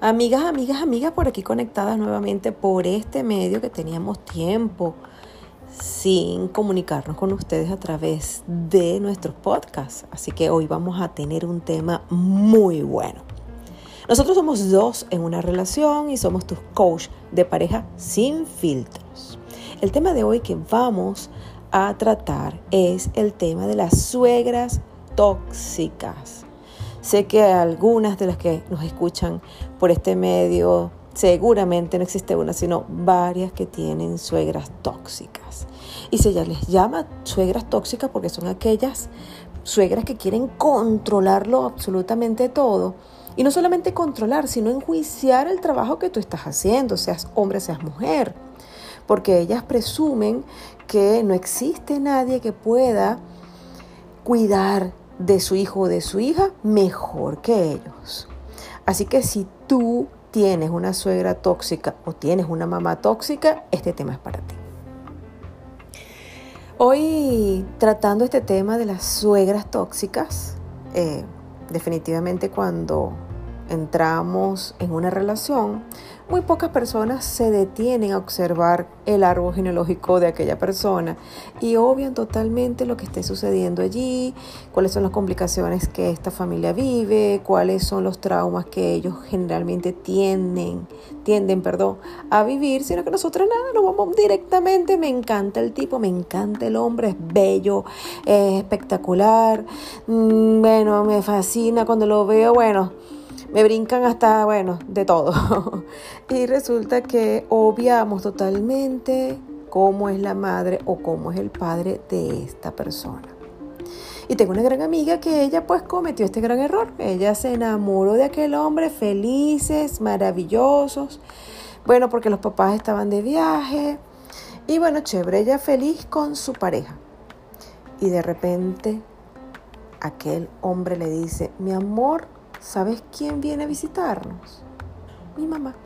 Amigas, amigas, amigas, por aquí conectadas nuevamente por este medio que teníamos tiempo sin comunicarnos con ustedes a través de nuestros podcasts. Así que hoy vamos a tener un tema muy bueno. Nosotros somos dos en una relación y somos tus coach de pareja sin filtros. El tema de hoy que vamos a tratar es el tema de las suegras tóxicas. Sé que algunas de las que nos escuchan por este medio, seguramente no existe una, sino varias que tienen suegras tóxicas. Y se les llama suegras tóxicas porque son aquellas suegras que quieren controlarlo absolutamente todo. Y no solamente controlar, sino enjuiciar el trabajo que tú estás haciendo, seas hombre, seas mujer. Porque ellas presumen que no existe nadie que pueda cuidar de su hijo o de su hija mejor que ellos. Así que si tú tienes una suegra tóxica o tienes una mamá tóxica, este tema es para ti. Hoy tratando este tema de las suegras tóxicas, eh, definitivamente cuando entramos en una relación, muy pocas personas se detienen a observar el árbol genealógico de aquella persona y obvian totalmente lo que esté sucediendo allí, cuáles son las complicaciones que esta familia vive, cuáles son los traumas que ellos generalmente tienden, tienden perdón, a vivir, sino que nosotros nada, nos vamos directamente, me encanta el tipo, me encanta el hombre, es bello, es espectacular, mm, bueno, me fascina cuando lo veo, bueno me brincan hasta, bueno, de todo. y resulta que obviamos totalmente cómo es la madre o cómo es el padre de esta persona. Y tengo una gran amiga que ella pues cometió este gran error. Ella se enamoró de aquel hombre felices, maravillosos. Bueno, porque los papás estaban de viaje. Y bueno, chévere, ella feliz con su pareja. Y de repente aquel hombre le dice, mi amor, ¿Sabes quién viene a visitarnos? Mi mamá.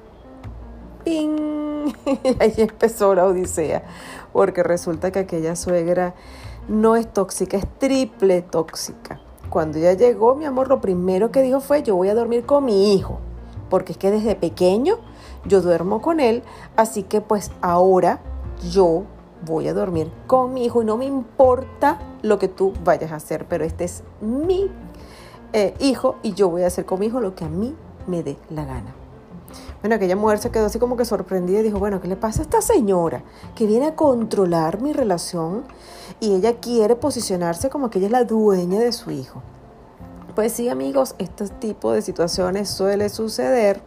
¡Ping! Ahí empezó la odisea, porque resulta que aquella suegra no es tóxica, es triple tóxica. Cuando ella llegó, mi amor, lo primero que dijo fue, yo voy a dormir con mi hijo, porque es que desde pequeño yo duermo con él, así que pues ahora yo voy a dormir con mi hijo y no me importa lo que tú vayas a hacer, pero este es mi eh, hijo y yo voy a hacer con mi hijo lo que a mí me dé la gana. Bueno, aquella mujer se quedó así como que sorprendida y dijo, bueno, ¿qué le pasa a esta señora que viene a controlar mi relación y ella quiere posicionarse como que ella es la dueña de su hijo? Pues sí, amigos, este tipo de situaciones suele suceder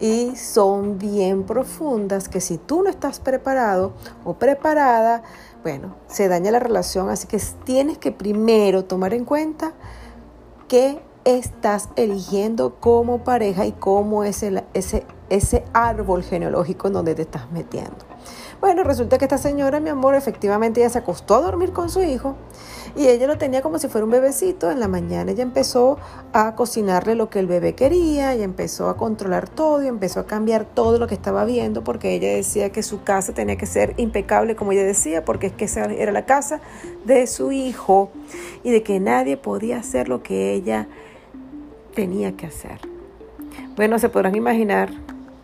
y son bien profundas que si tú no estás preparado o preparada, bueno, se daña la relación, así que tienes que primero tomar en cuenta qué estás eligiendo como pareja y cómo es ese, ese árbol genealógico en donde te estás metiendo. Bueno, resulta que esta señora, mi amor, efectivamente ella se acostó a dormir con su hijo y ella lo tenía como si fuera un bebecito. En la mañana ella empezó a cocinarle lo que el bebé quería y empezó a controlar todo y empezó a cambiar todo lo que estaba viendo porque ella decía que su casa tenía que ser impecable, como ella decía, porque es que esa era la casa de su hijo y de que nadie podía hacer lo que ella tenía que hacer. Bueno, se podrán imaginar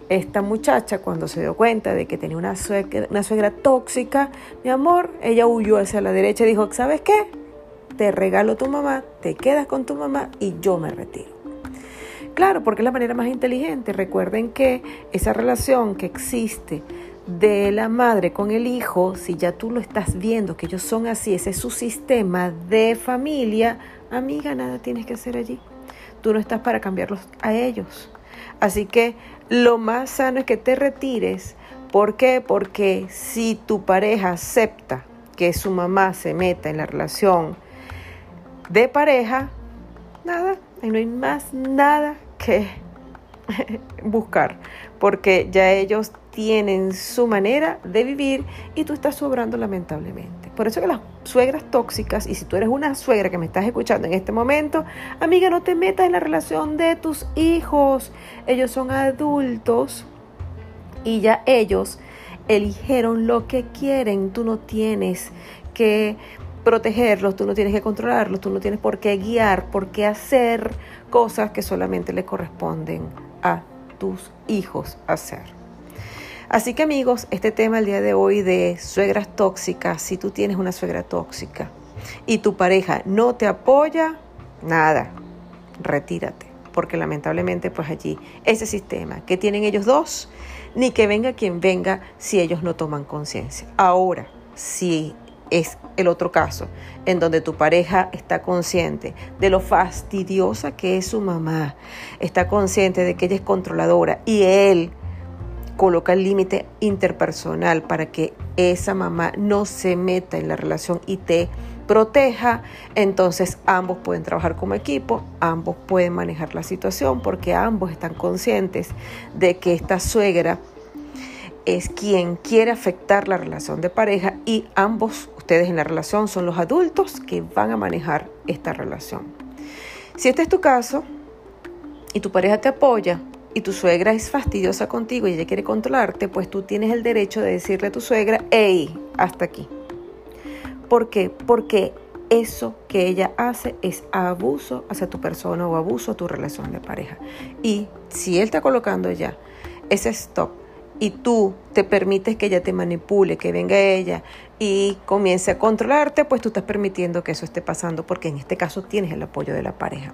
esta muchacha cuando se dio cuenta de que tenía una suegra, una suegra tóxica, mi amor, ella huyó hacia la derecha y dijo, ¿sabes qué? Te regalo tu mamá, te quedas con tu mamá y yo me retiro. Claro, porque es la manera más inteligente. Recuerden que esa relación que existe de la madre con el hijo, si ya tú lo estás viendo, que ellos son así, ese es su sistema de familia, amiga, nada tienes que hacer allí. Tú no estás para cambiarlos a ellos. Así que lo más sano es que te retires. ¿Por qué? Porque si tu pareja acepta que su mamá se meta en la relación de pareja, nada, no hay más nada que buscar, porque ya ellos tienen su manera de vivir y tú estás sobrando lamentablemente. Por eso que las suegras tóxicas, y si tú eres una suegra que me estás escuchando en este momento, amiga, no te metas en la relación de tus hijos. Ellos son adultos y ya ellos eligieron lo que quieren. Tú no tienes que protegerlos, tú no tienes que controlarlos, tú no tienes por qué guiar, por qué hacer cosas que solamente le corresponden a tus hijos hacer. Así que amigos, este tema el día de hoy de suegras tóxicas, si tú tienes una suegra tóxica y tu pareja no te apoya, nada, retírate, porque lamentablemente pues allí ese sistema que tienen ellos dos, ni que venga quien venga si ellos no toman conciencia. Ahora, si es el otro caso, en donde tu pareja está consciente de lo fastidiosa que es su mamá, está consciente de que ella es controladora y él coloca el límite interpersonal para que esa mamá no se meta en la relación y te proteja, entonces ambos pueden trabajar como equipo, ambos pueden manejar la situación porque ambos están conscientes de que esta suegra es quien quiere afectar la relación de pareja y ambos, ustedes en la relación, son los adultos que van a manejar esta relación. Si este es tu caso y tu pareja te apoya y tu suegra es fastidiosa contigo y ella quiere controlarte, pues tú tienes el derecho de decirle a tu suegra, hey, hasta aquí. ¿Por qué? Porque eso que ella hace es abuso hacia tu persona o abuso a tu relación de pareja. Y si él está colocando ya ese stop y tú te permites que ella te manipule, que venga ella y comience a controlarte, pues tú estás permitiendo que eso esté pasando porque en este caso tienes el apoyo de la pareja.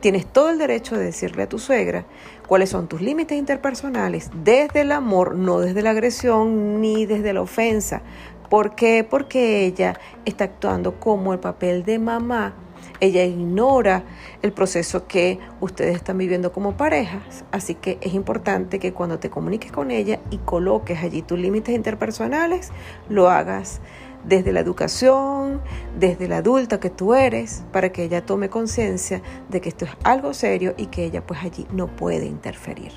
Tienes todo el derecho de decirle a tu suegra cuáles son tus límites interpersonales desde el amor, no desde la agresión ni desde la ofensa. ¿Por qué? Porque ella está actuando como el papel de mamá ella ignora el proceso que ustedes están viviendo como parejas, así que es importante que cuando te comuniques con ella y coloques allí tus límites interpersonales, lo hagas desde la educación, desde la adulta que tú eres, para que ella tome conciencia de que esto es algo serio y que ella pues allí no puede interferir.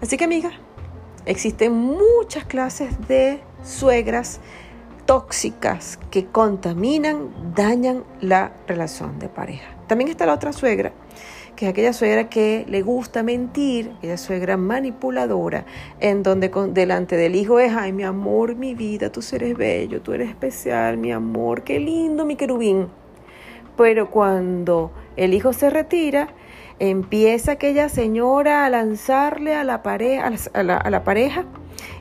Así que amiga, existen muchas clases de suegras tóxicas que contaminan, dañan la relación de pareja. También está la otra suegra, que es aquella suegra que le gusta mentir, aquella suegra manipuladora, en donde delante del hijo es, ay, mi amor, mi vida, tú eres bello, tú eres especial, mi amor, qué lindo, mi querubín. Pero cuando el hijo se retira, empieza aquella señora a lanzarle a la, pareja, a la pareja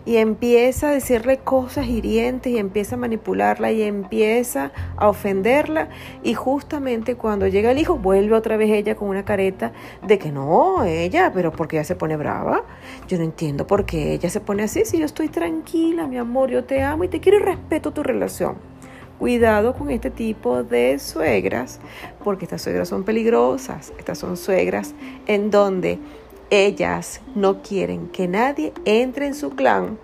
y empieza a decirle cosas hirientes y empieza a manipularla y empieza a ofenderla y justamente cuando llega el hijo vuelve otra vez ella con una careta de que no, ella, pero porque ella se pone brava. Yo no entiendo por qué ella se pone así si yo estoy tranquila, mi amor, yo te amo y te quiero y respeto tu relación. Cuidado con este tipo de suegras, porque estas suegras son peligrosas. Estas son suegras en donde ellas no quieren que nadie entre en su clan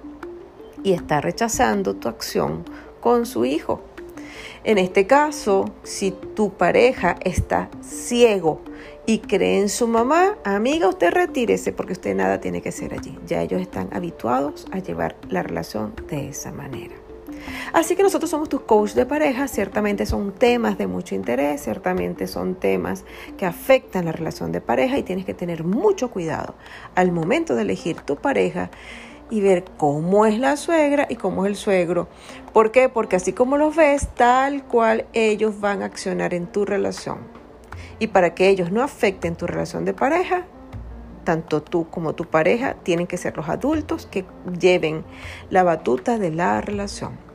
y está rechazando tu acción con su hijo. En este caso, si tu pareja está ciego y cree en su mamá, amiga, usted retírese porque usted nada tiene que hacer allí. Ya ellos están habituados a llevar la relación de esa manera. Así que nosotros somos tus coach de pareja, ciertamente son temas de mucho interés, ciertamente son temas que afectan la relación de pareja y tienes que tener mucho cuidado al momento de elegir tu pareja y ver cómo es la suegra y cómo es el suegro. ¿Por qué? Porque así como los ves, tal cual ellos van a accionar en tu relación. Y para que ellos no afecten tu relación de pareja, tanto tú como tu pareja tienen que ser los adultos que lleven la batuta de la relación.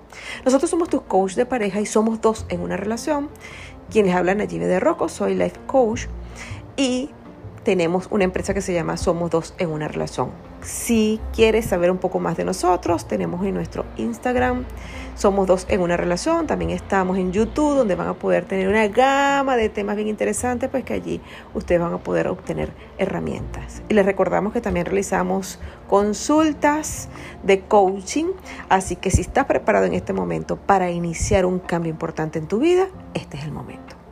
Nosotros somos tus coach de pareja y somos dos en una relación. Quienes hablan allí de Rocco, soy life coach y tenemos una empresa que se llama Somos dos en una relación. Si quieres saber un poco más de nosotros, tenemos en nuestro Instagram Somos dos en una relación. También estamos en YouTube, donde van a poder tener una gama de temas bien interesantes, pues que allí ustedes van a poder obtener herramientas. Y les recordamos que también realizamos consultas de coaching. Así que si estás preparado en este momento para iniciar un cambio importante en tu vida, este es el momento.